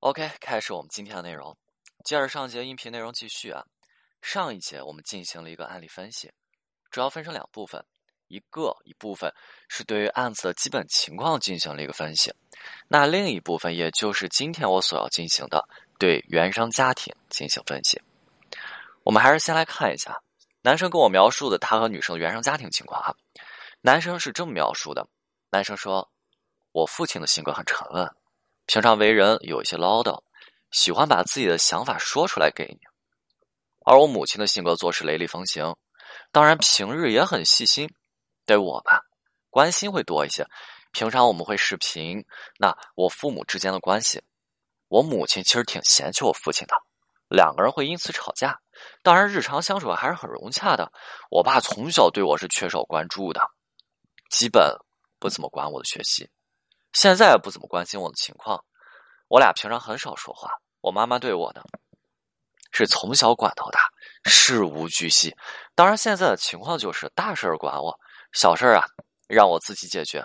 OK，开始我们今天的内容。接着上节音频内容继续啊。上一节我们进行了一个案例分析，主要分成两部分，一个一部分是对于案子的基本情况进行了一个分析，那另一部分也就是今天我所要进行的对原生家庭进行分析。我们还是先来看一下男生跟我描述的他和女生的原生家庭情况啊。男生是这么描述的：男生说，我父亲的性格很沉稳。平常为人有一些唠叨，喜欢把自己的想法说出来给你；而我母亲的性格做事雷厉风行，当然平日也很细心，对我吧关心会多一些。平常我们会视频，那我父母之间的关系，我母亲其实挺嫌弃我父亲的，两个人会因此吵架。当然日常相处还是很融洽的。我爸从小对我是缺少关注的，基本不怎么管我的学习。现在不怎么关心我的情况，我俩平常很少说话。我妈妈对我呢，是从小管到大，事无巨细。当然，现在的情况就是大事儿管我，小事儿啊让我自己解决。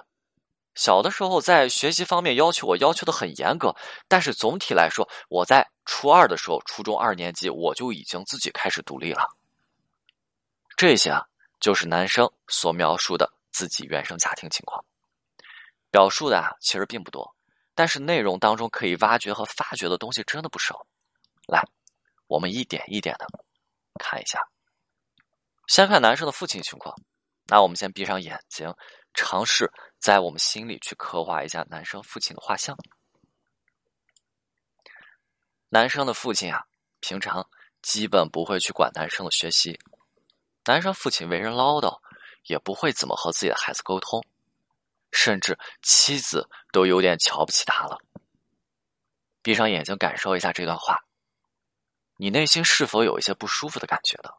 小的时候在学习方面要求我要求的很严格，但是总体来说，我在初二的时候，初中二年级我就已经自己开始独立了。这些啊，就是男生所描述的自己原生家庭情况。表述的啊，其实并不多，但是内容当中可以挖掘和发掘的东西真的不少。来，我们一点一点的看一下。先看男生的父亲情况，那我们先闭上眼睛，尝试在我们心里去刻画一下男生父亲的画像。男生的父亲啊，平常基本不会去管男生的学习，男生父亲为人唠叨，也不会怎么和自己的孩子沟通。甚至妻子都有点瞧不起他了。闭上眼睛，感受一下这段话，你内心是否有一些不舒服的感觉呢？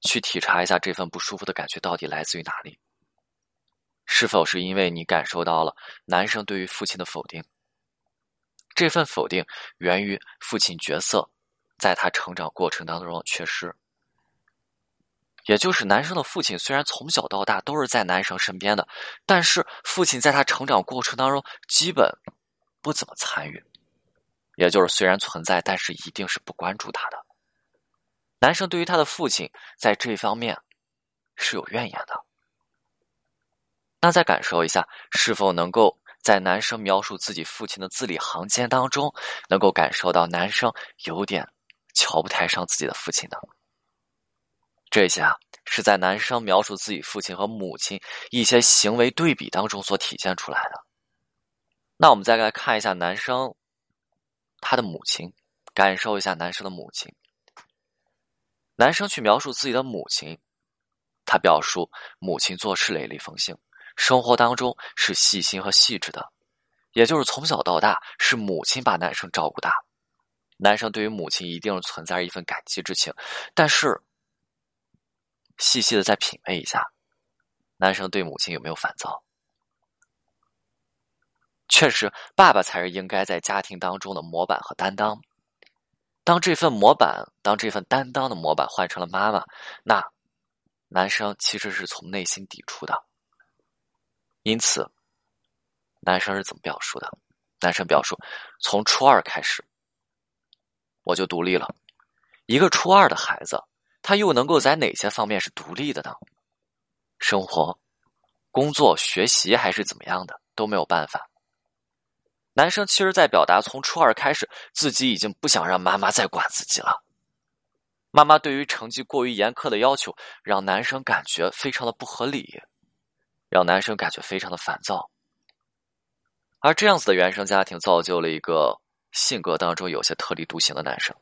去体察一下这份不舒服的感觉到底来自于哪里？是否是因为你感受到了男生对于父亲的否定？这份否定源于父亲角色在他成长过程当中的缺失。也就是男生的父亲虽然从小到大都是在男生身边的，但是父亲在他成长过程当中基本不怎么参与。也就是虽然存在，但是一定是不关注他的。男生对于他的父亲在这方面是有怨言的。那再感受一下，是否能够在男生描述自己父亲的字里行间当中，能够感受到男生有点瞧不太上自己的父亲呢？这些啊，是在男生描述自己父亲和母亲一些行为对比当中所体现出来的。那我们再来看一下男生他的母亲，感受一下男生的母亲。男生去描述自己的母亲，他表述母亲做事雷厉风行，生活当中是细心和细致的，也就是从小到大是母亲把男生照顾大。男生对于母亲一定存在着一份感激之情，但是。细细的再品味一下，男生对母亲有没有烦躁？确实，爸爸才是应该在家庭当中的模板和担当。当这份模板，当这份担当的模板换成了妈妈，那男生其实是从内心抵触的。因此，男生是怎么表述的？男生表述：从初二开始，我就独立了。一个初二的孩子。他又能够在哪些方面是独立的呢？生活、工作、学习还是怎么样的都没有办法。男生其实，在表达从初二开始，自己已经不想让妈妈再管自己了。妈妈对于成绩过于严苛的要求，让男生感觉非常的不合理，让男生感觉非常的烦躁。而这样子的原生家庭，造就了一个性格当中有些特立独行的男生。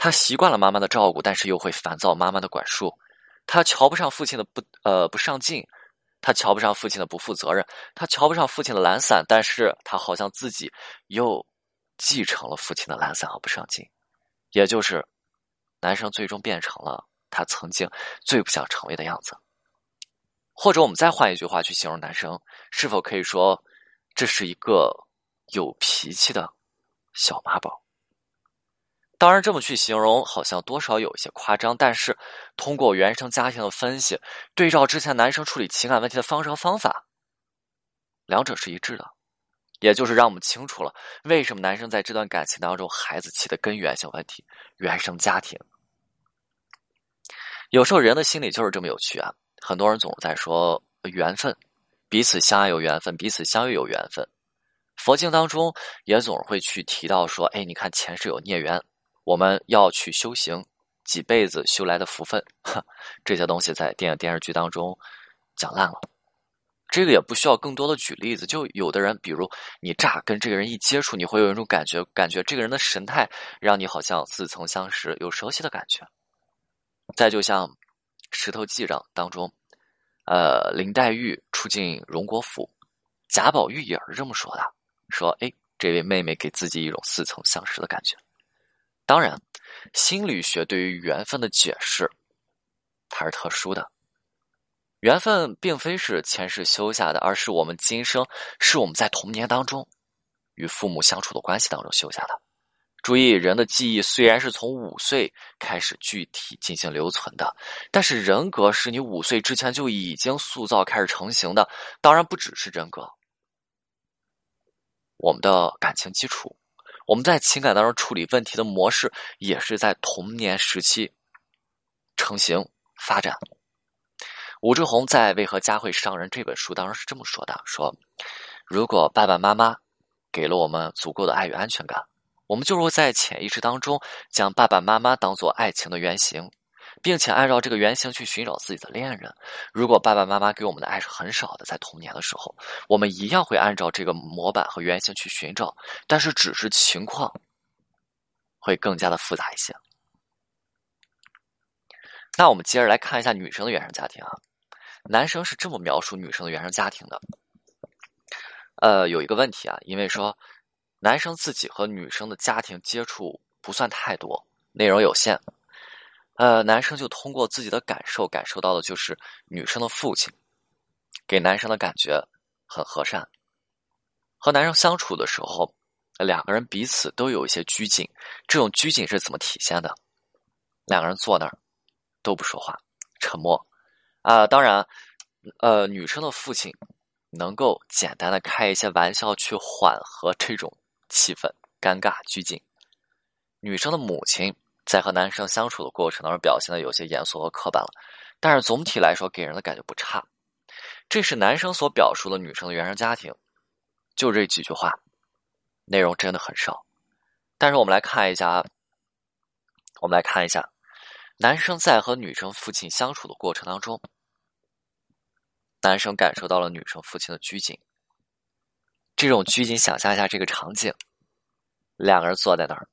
他习惯了妈妈的照顾，但是又会烦躁妈妈的管束。他瞧不上父亲的不呃不上进，他瞧不上父亲的不负责任，他瞧不上父亲的懒散，但是他好像自己又继承了父亲的懒散和不上进，也就是男生最终变成了他曾经最不想成为的样子。或者我们再换一句话去形容男生，是否可以说这是一个有脾气的小妈宝？当然，这么去形容好像多少有一些夸张，但是通过原生家庭的分析，对照之前男生处理情感问题的方式和方法，两者是一致的。也就是让我们清楚了为什么男生在这段感情当中孩子气的根源性问题——原生家庭。有时候人的心理就是这么有趣啊！很多人总在说缘分，彼此相爱有缘分，彼此相遇有缘分。佛经当中也总会去提到说：“哎，你看前世有孽缘，我们要去修行几辈子修来的福分。”这些东西在电影电视剧当中讲烂了。这个也不需要更多的举例子，就有的人，比如你乍跟这个人一接触，你会有一种感觉，感觉这个人的神态让你好像似曾相识，有熟悉的感觉。再就像《石头记》上当中，呃，林黛玉出进荣国府，贾宝玉也是这么说的：“说，哎，这位妹妹给自己一种似曾相识的感觉。”当然，心理学对于缘分的解释，它是特殊的。缘分并非是前世修下的，而是我们今生是我们在童年当中与父母相处的关系当中修下的。注意，人的记忆虽然是从五岁开始具体进行留存的，但是人格是你五岁之前就已经塑造开始成型的。当然，不只是人格，我们的感情基础，我们在情感当中处理问题的模式，也是在童年时期成型发展。武志红在《为何家会伤人》这本书当中是这么说的：说，如果爸爸妈妈给了我们足够的爱与安全感，我们就会在潜意识当中将爸爸妈妈当做爱情的原型，并且按照这个原型去寻找自己的恋人。如果爸爸妈妈给我们的爱是很少的，在童年的时候，我们一样会按照这个模板和原型去寻找，但是只是情况会更加的复杂一些。那我们接着来看一下女生的原生家庭啊。男生是这么描述女生的原生家庭的，呃，有一个问题啊，因为说男生自己和女生的家庭接触不算太多，内容有限，呃，男生就通过自己的感受感受到的就是女生的父亲给男生的感觉很和善，和男生相处的时候，两个人彼此都有一些拘谨，这种拘谨是怎么体现的？两个人坐那儿都不说话，沉默。啊，当然，呃，女生的父亲能够简单的开一些玩笑去缓和这种气氛尴尬拘谨。女生的母亲在和男生相处的过程当中表现的有些严肃和刻板了，但是总体来说给人的感觉不差。这是男生所表述的女生的原生家庭，就这几句话，内容真的很少。但是我们来看一下，我们来看一下，男生在和女生父亲相处的过程当中。男生感受到了女生父亲的拘谨，这种拘谨，想象一下这个场景：两个人坐在那儿，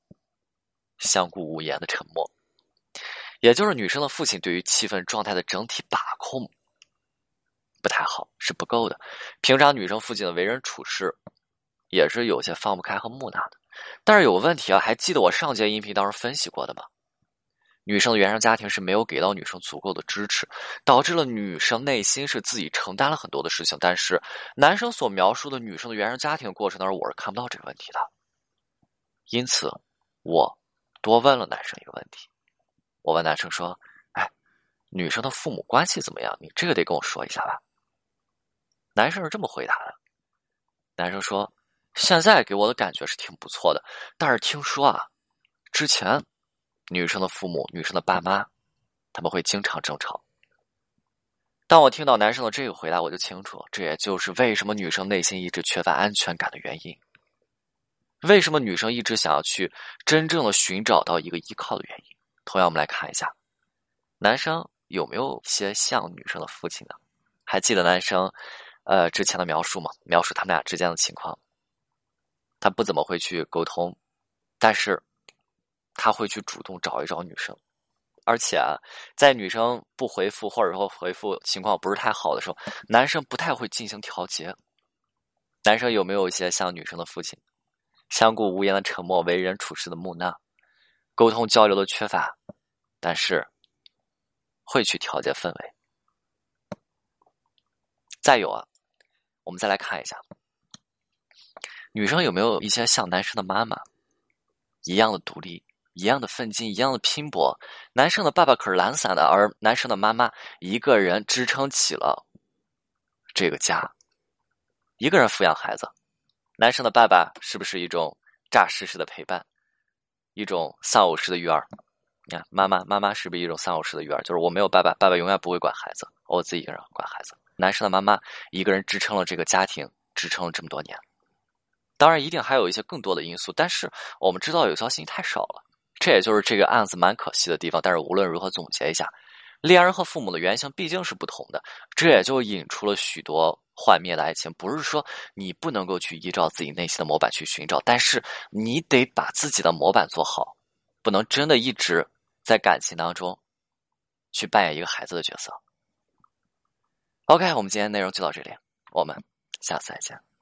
相顾无言的沉默，也就是女生的父亲对于气氛状态的整体把控不太好，是不够的。平常女生父亲的为人处事也是有些放不开和木讷的。但是有个问题啊，还记得我上节音频当时分析过的吗？女生的原生家庭是没有给到女生足够的支持，导致了女生内心是自己承担了很多的事情。但是男生所描述的女生的原生家庭过程当中，我是看不到这个问题的。因此，我多问了男生一个问题：我问男生说：“哎，女生的父母关系怎么样？你这个得跟我说一下吧。”男生是这么回答的：男生说：“现在给我的感觉是挺不错的，但是听说啊，之前……”女生的父母，女生的爸妈，他们会经常争吵。当我听到男生的这个回答，我就清楚，这也就是为什么女生内心一直缺乏安全感的原因。为什么女生一直想要去真正的寻找到一个依靠的原因？同样，我们来看一下，男生有没有一些像女生的父亲呢？还记得男生呃之前的描述吗？描述他们俩之间的情况，他不怎么会去沟通，但是。他会去主动找一找女生，而且啊，在女生不回复或者说回复情况不是太好的时候，男生不太会进行调节。男生有没有一些像女生的父亲，相顾无言的沉默，为人处事的木讷，沟通交流的缺乏，但是会去调节氛围。再有啊，我们再来看一下，女生有没有一些像男生的妈妈一样的独立？一样的奋进，一样的拼搏。男生的爸爸可是懒散的，而男生的妈妈一个人支撑起了这个家，一个人抚养孩子，男生的爸爸是不是一种诈尸式的陪伴，一种丧偶式的育儿？你看，妈妈妈妈是不是一种丧偶式的育儿？就是我没有爸爸，爸爸永远不会管孩子，我自己一个人管孩子。男生的妈妈一个人支撑了这个家庭，支撑了这么多年。当然，一定还有一些更多的因素，但是我们知道有效性太少了。这也就是这个案子蛮可惜的地方。但是无论如何，总结一下，恋人和父母的原型毕竟是不同的，这也就引出了许多幻灭的爱情。不是说你不能够去依照自己内心的模板去寻找，但是你得把自己的模板做好，不能真的一直。在感情当中，去扮演一个孩子的角色。OK，我们今天内容就到这里，我们下次再见。